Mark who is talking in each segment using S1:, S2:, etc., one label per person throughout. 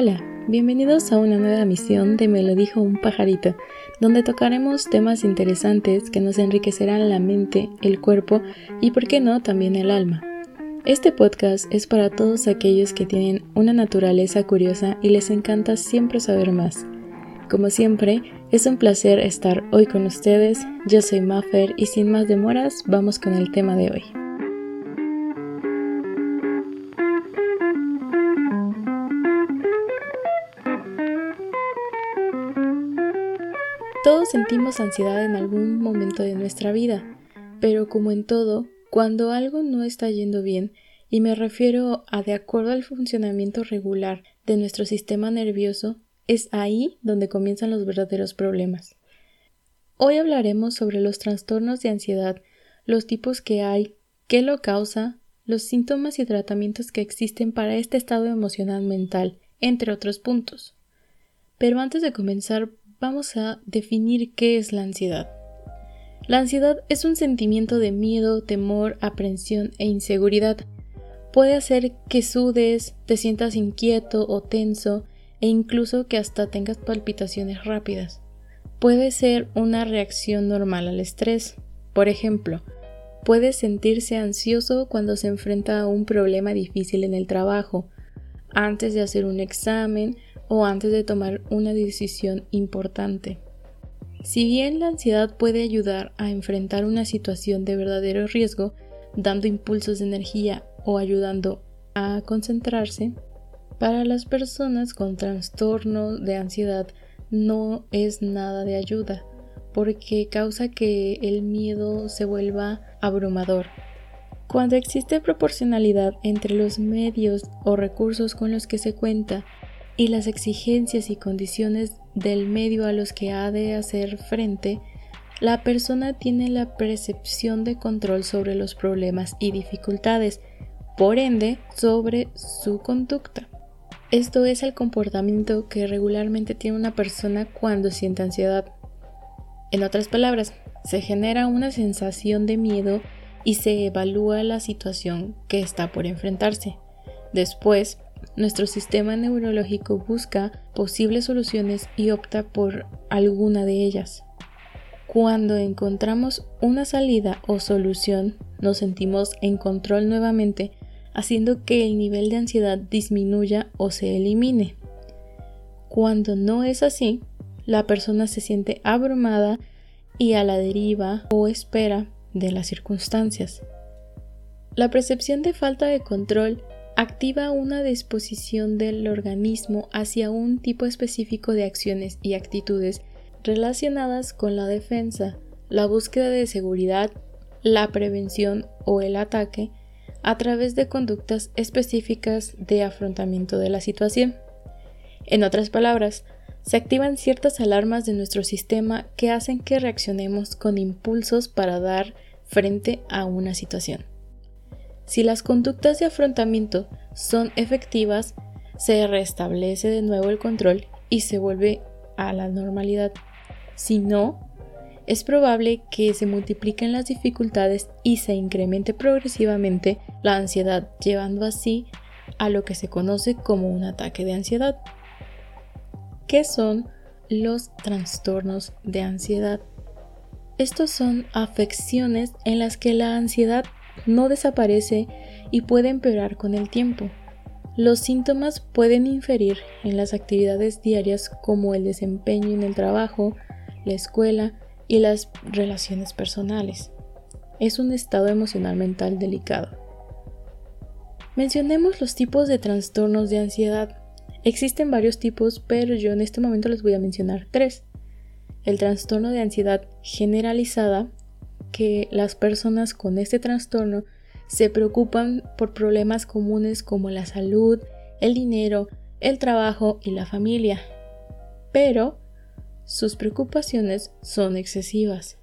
S1: Hola, bienvenidos a una nueva misión de Me lo dijo un pajarito, donde tocaremos temas interesantes que nos enriquecerán la mente, el cuerpo y, por qué no, también el alma. Este podcast es para todos aquellos que tienen una naturaleza curiosa y les encanta siempre saber más. Como siempre, es un placer estar hoy con ustedes. Yo soy Maffer y sin más demoras, vamos con el tema de hoy. Todos sentimos ansiedad en algún momento de nuestra vida, pero como en todo, cuando algo no está yendo bien, y me refiero a de acuerdo al funcionamiento regular de nuestro sistema nervioso, es ahí donde comienzan los verdaderos problemas. Hoy hablaremos sobre los trastornos de ansiedad, los tipos que hay, qué lo causa, los síntomas y tratamientos que existen para este estado emocional mental, entre otros puntos. Pero antes de comenzar, vamos a definir qué es la ansiedad. La ansiedad es un sentimiento de miedo, temor, aprensión e inseguridad. Puede hacer que sudes, te sientas inquieto o tenso e incluso que hasta tengas palpitaciones rápidas. Puede ser una reacción normal al estrés. Por ejemplo, puede sentirse ansioso cuando se enfrenta a un problema difícil en el trabajo, antes de hacer un examen o antes de tomar una decisión importante. Si bien la ansiedad puede ayudar a enfrentar una situación de verdadero riesgo, dando impulsos de energía o ayudando a concentrarse, para las personas con trastorno de ansiedad no es nada de ayuda, porque causa que el miedo se vuelva abrumador. Cuando existe proporcionalidad entre los medios o recursos con los que se cuenta y las exigencias y condiciones del medio a los que ha de hacer frente, la persona tiene la percepción de control sobre los problemas y dificultades, por ende, sobre su conducta. Esto es el comportamiento que regularmente tiene una persona cuando siente ansiedad. En otras palabras, se genera una sensación de miedo y se evalúa la situación que está por enfrentarse. Después, nuestro sistema neurológico busca posibles soluciones y opta por alguna de ellas. Cuando encontramos una salida o solución, nos sentimos en control nuevamente, haciendo que el nivel de ansiedad disminuya o se elimine. Cuando no es así, la persona se siente abrumada y a la deriva o espera de las circunstancias. La percepción de falta de control activa una disposición del organismo hacia un tipo específico de acciones y actitudes relacionadas con la defensa, la búsqueda de seguridad, la prevención o el ataque a través de conductas específicas de afrontamiento de la situación. En otras palabras, se activan ciertas alarmas de nuestro sistema que hacen que reaccionemos con impulsos para dar frente a una situación. Si las conductas de afrontamiento son efectivas, se restablece de nuevo el control y se vuelve a la normalidad. Si no, es probable que se multipliquen las dificultades y se incremente progresivamente la ansiedad, llevando así a lo que se conoce como un ataque de ansiedad. ¿Qué son los trastornos de ansiedad? Estos son afecciones en las que la ansiedad no desaparece y puede empeorar con el tiempo. Los síntomas pueden inferir en las actividades diarias como el desempeño en el trabajo, la escuela y las relaciones personales. Es un estado emocional mental delicado. Mencionemos los tipos de trastornos de ansiedad. Existen varios tipos, pero yo en este momento les voy a mencionar tres. El trastorno de ansiedad generalizada, que las personas con este trastorno se preocupan por problemas comunes como la salud, el dinero, el trabajo y la familia. Pero sus preocupaciones son excesivas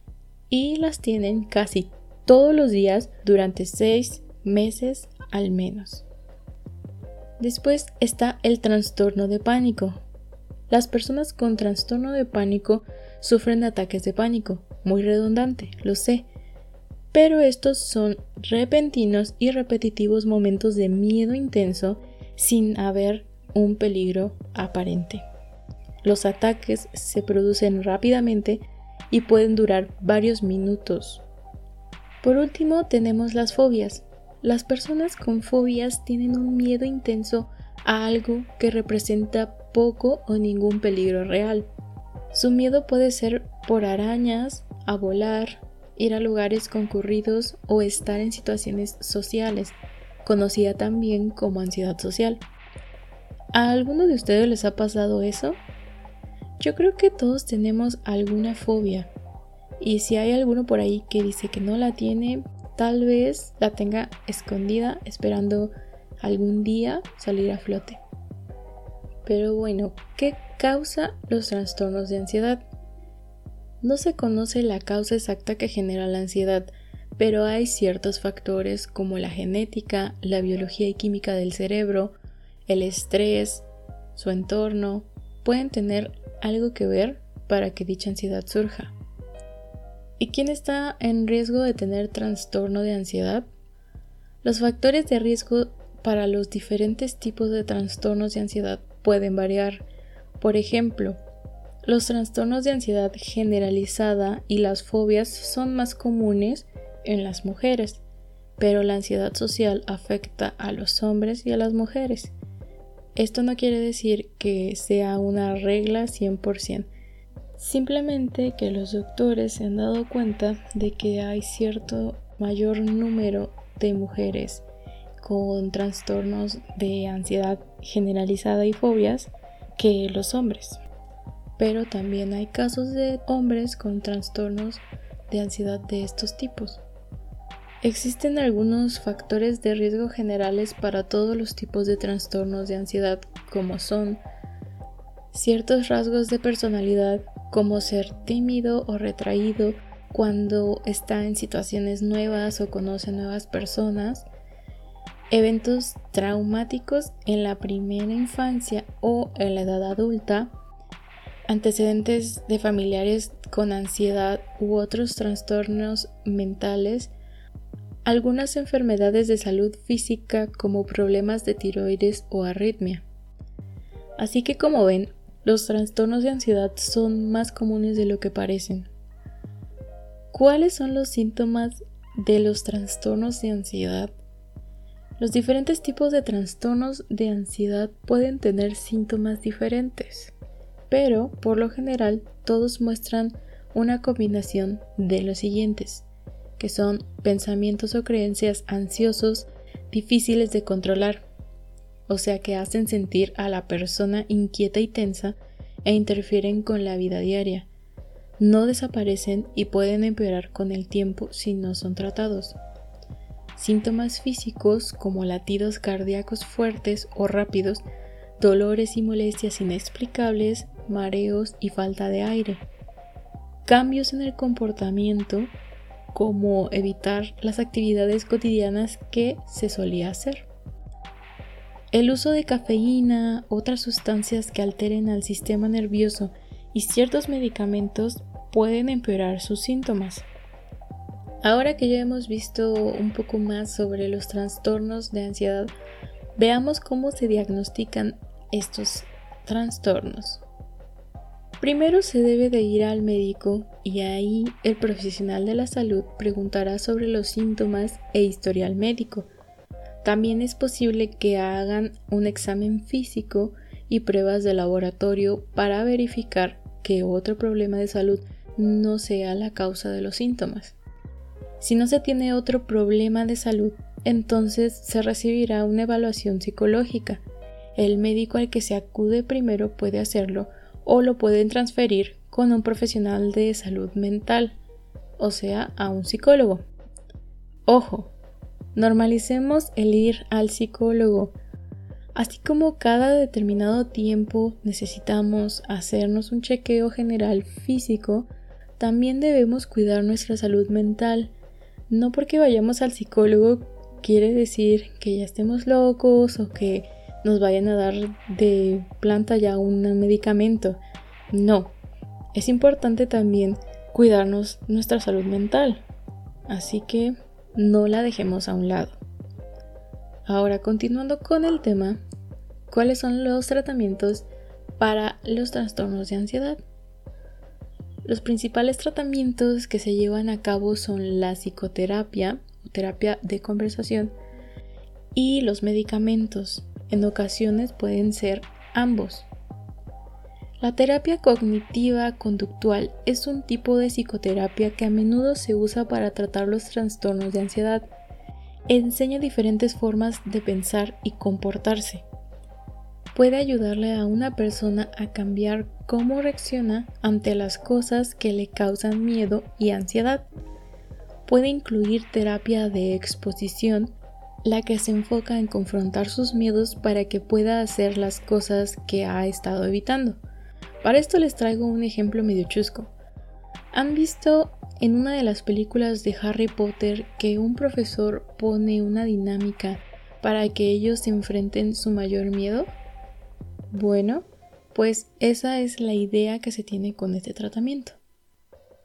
S1: y las tienen casi todos los días durante seis meses al menos. Después está el trastorno de pánico. Las personas con trastorno de pánico sufren ataques de pánico, muy redundante, lo sé, pero estos son repentinos y repetitivos momentos de miedo intenso sin haber un peligro aparente. Los ataques se producen rápidamente y pueden durar varios minutos. Por último tenemos las fobias. Las personas con fobias tienen un miedo intenso a algo que representa poco o ningún peligro real. Su miedo puede ser por arañas, a volar, ir a lugares concurridos o estar en situaciones sociales, conocida también como ansiedad social. ¿A alguno de ustedes les ha pasado eso? Yo creo que todos tenemos alguna fobia. Y si hay alguno por ahí que dice que no la tiene, tal vez la tenga escondida esperando algún día salir a flote. Pero bueno, ¿qué causa los trastornos de ansiedad? No se conoce la causa exacta que genera la ansiedad, pero hay ciertos factores como la genética, la biología y química del cerebro, el estrés, su entorno, pueden tener algo que ver para que dicha ansiedad surja. ¿Y quién está en riesgo de tener trastorno de ansiedad? Los factores de riesgo para los diferentes tipos de trastornos de ansiedad pueden variar. Por ejemplo, los trastornos de ansiedad generalizada y las fobias son más comunes en las mujeres, pero la ansiedad social afecta a los hombres y a las mujeres. Esto no quiere decir que sea una regla 100%, simplemente que los doctores se han dado cuenta de que hay cierto mayor número de mujeres con trastornos de ansiedad generalizada y fobias que los hombres. Pero también hay casos de hombres con trastornos de ansiedad de estos tipos. Existen algunos factores de riesgo generales para todos los tipos de trastornos de ansiedad, como son ciertos rasgos de personalidad, como ser tímido o retraído cuando está en situaciones nuevas o conoce nuevas personas, eventos traumáticos en la primera infancia o en la edad adulta, antecedentes de familiares con ansiedad u otros trastornos mentales, algunas enfermedades de salud física como problemas de tiroides o arritmia. Así que como ven, los trastornos de ansiedad son más comunes de lo que parecen. ¿Cuáles son los síntomas de los trastornos de ansiedad? Los diferentes tipos de trastornos de ansiedad pueden tener síntomas diferentes, pero por lo general todos muestran una combinación de los siguientes, que son pensamientos o creencias ansiosos difíciles de controlar, o sea que hacen sentir a la persona inquieta y tensa e interfieren con la vida diaria. No desaparecen y pueden empeorar con el tiempo si no son tratados. Síntomas físicos como latidos cardíacos fuertes o rápidos, dolores y molestias inexplicables, mareos y falta de aire. Cambios en el comportamiento como evitar las actividades cotidianas que se solía hacer. El uso de cafeína, otras sustancias que alteren al sistema nervioso y ciertos medicamentos pueden empeorar sus síntomas. Ahora que ya hemos visto un poco más sobre los trastornos de ansiedad, veamos cómo se diagnostican estos trastornos. Primero se debe de ir al médico y ahí el profesional de la salud preguntará sobre los síntomas e historial médico. También es posible que hagan un examen físico y pruebas de laboratorio para verificar que otro problema de salud no sea la causa de los síntomas. Si no se tiene otro problema de salud, entonces se recibirá una evaluación psicológica. El médico al que se acude primero puede hacerlo o lo pueden transferir con un profesional de salud mental, o sea, a un psicólogo. Ojo, normalicemos el ir al psicólogo. Así como cada determinado tiempo necesitamos hacernos un chequeo general físico, también debemos cuidar nuestra salud mental no porque vayamos al psicólogo quiere decir que ya estemos locos o que nos vayan a dar de planta ya un medicamento. No, es importante también cuidarnos nuestra salud mental. Así que no la dejemos a un lado. Ahora, continuando con el tema, cuáles son los tratamientos para los trastornos de ansiedad. Los principales tratamientos que se llevan a cabo son la psicoterapia terapia de conversación y los medicamentos. En ocasiones pueden ser ambos. La terapia cognitiva conductual es un tipo de psicoterapia que a menudo se usa para tratar los trastornos de ansiedad. Enseña diferentes formas de pensar y comportarse puede ayudarle a una persona a cambiar cómo reacciona ante las cosas que le causan miedo y ansiedad. Puede incluir terapia de exposición, la que se enfoca en confrontar sus miedos para que pueda hacer las cosas que ha estado evitando. Para esto les traigo un ejemplo medio chusco. ¿Han visto en una de las películas de Harry Potter que un profesor pone una dinámica para que ellos enfrenten su mayor miedo? Bueno, pues esa es la idea que se tiene con este tratamiento.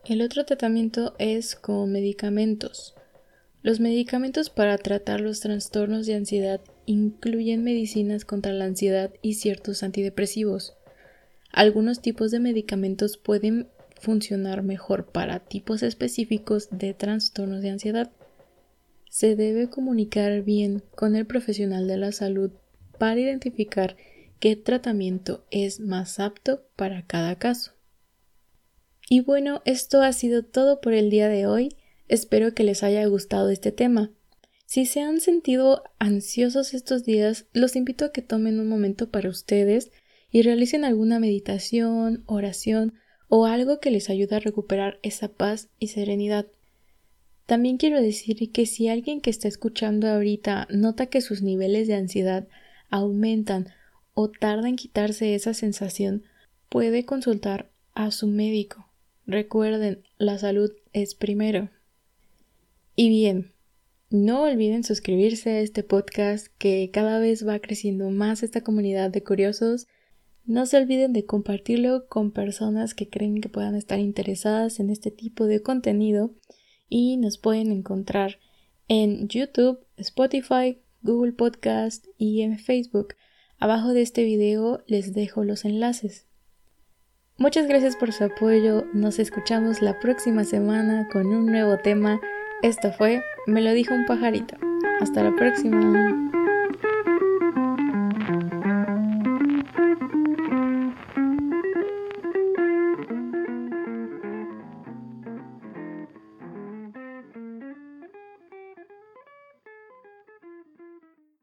S1: El otro tratamiento es con medicamentos. Los medicamentos para tratar los trastornos de ansiedad incluyen medicinas contra la ansiedad y ciertos antidepresivos. Algunos tipos de medicamentos pueden funcionar mejor para tipos específicos de trastornos de ansiedad. Se debe comunicar bien con el profesional de la salud para identificar qué tratamiento es más apto para cada caso. Y bueno, esto ha sido todo por el día de hoy. Espero que les haya gustado este tema. Si se han sentido ansiosos estos días, los invito a que tomen un momento para ustedes y realicen alguna meditación, oración o algo que les ayude a recuperar esa paz y serenidad. También quiero decir que si alguien que está escuchando ahorita nota que sus niveles de ansiedad aumentan o tarda en quitarse esa sensación, puede consultar a su médico. Recuerden, la salud es primero. Y bien, no olviden suscribirse a este podcast que cada vez va creciendo más esta comunidad de curiosos. No se olviden de compartirlo con personas que creen que puedan estar interesadas en este tipo de contenido y nos pueden encontrar en YouTube, Spotify, Google Podcast y en Facebook. Abajo de este video les dejo los enlaces. Muchas gracias por su apoyo, nos escuchamos la próxima semana con un nuevo tema. Esto fue Me lo dijo un pajarito. Hasta la próxima.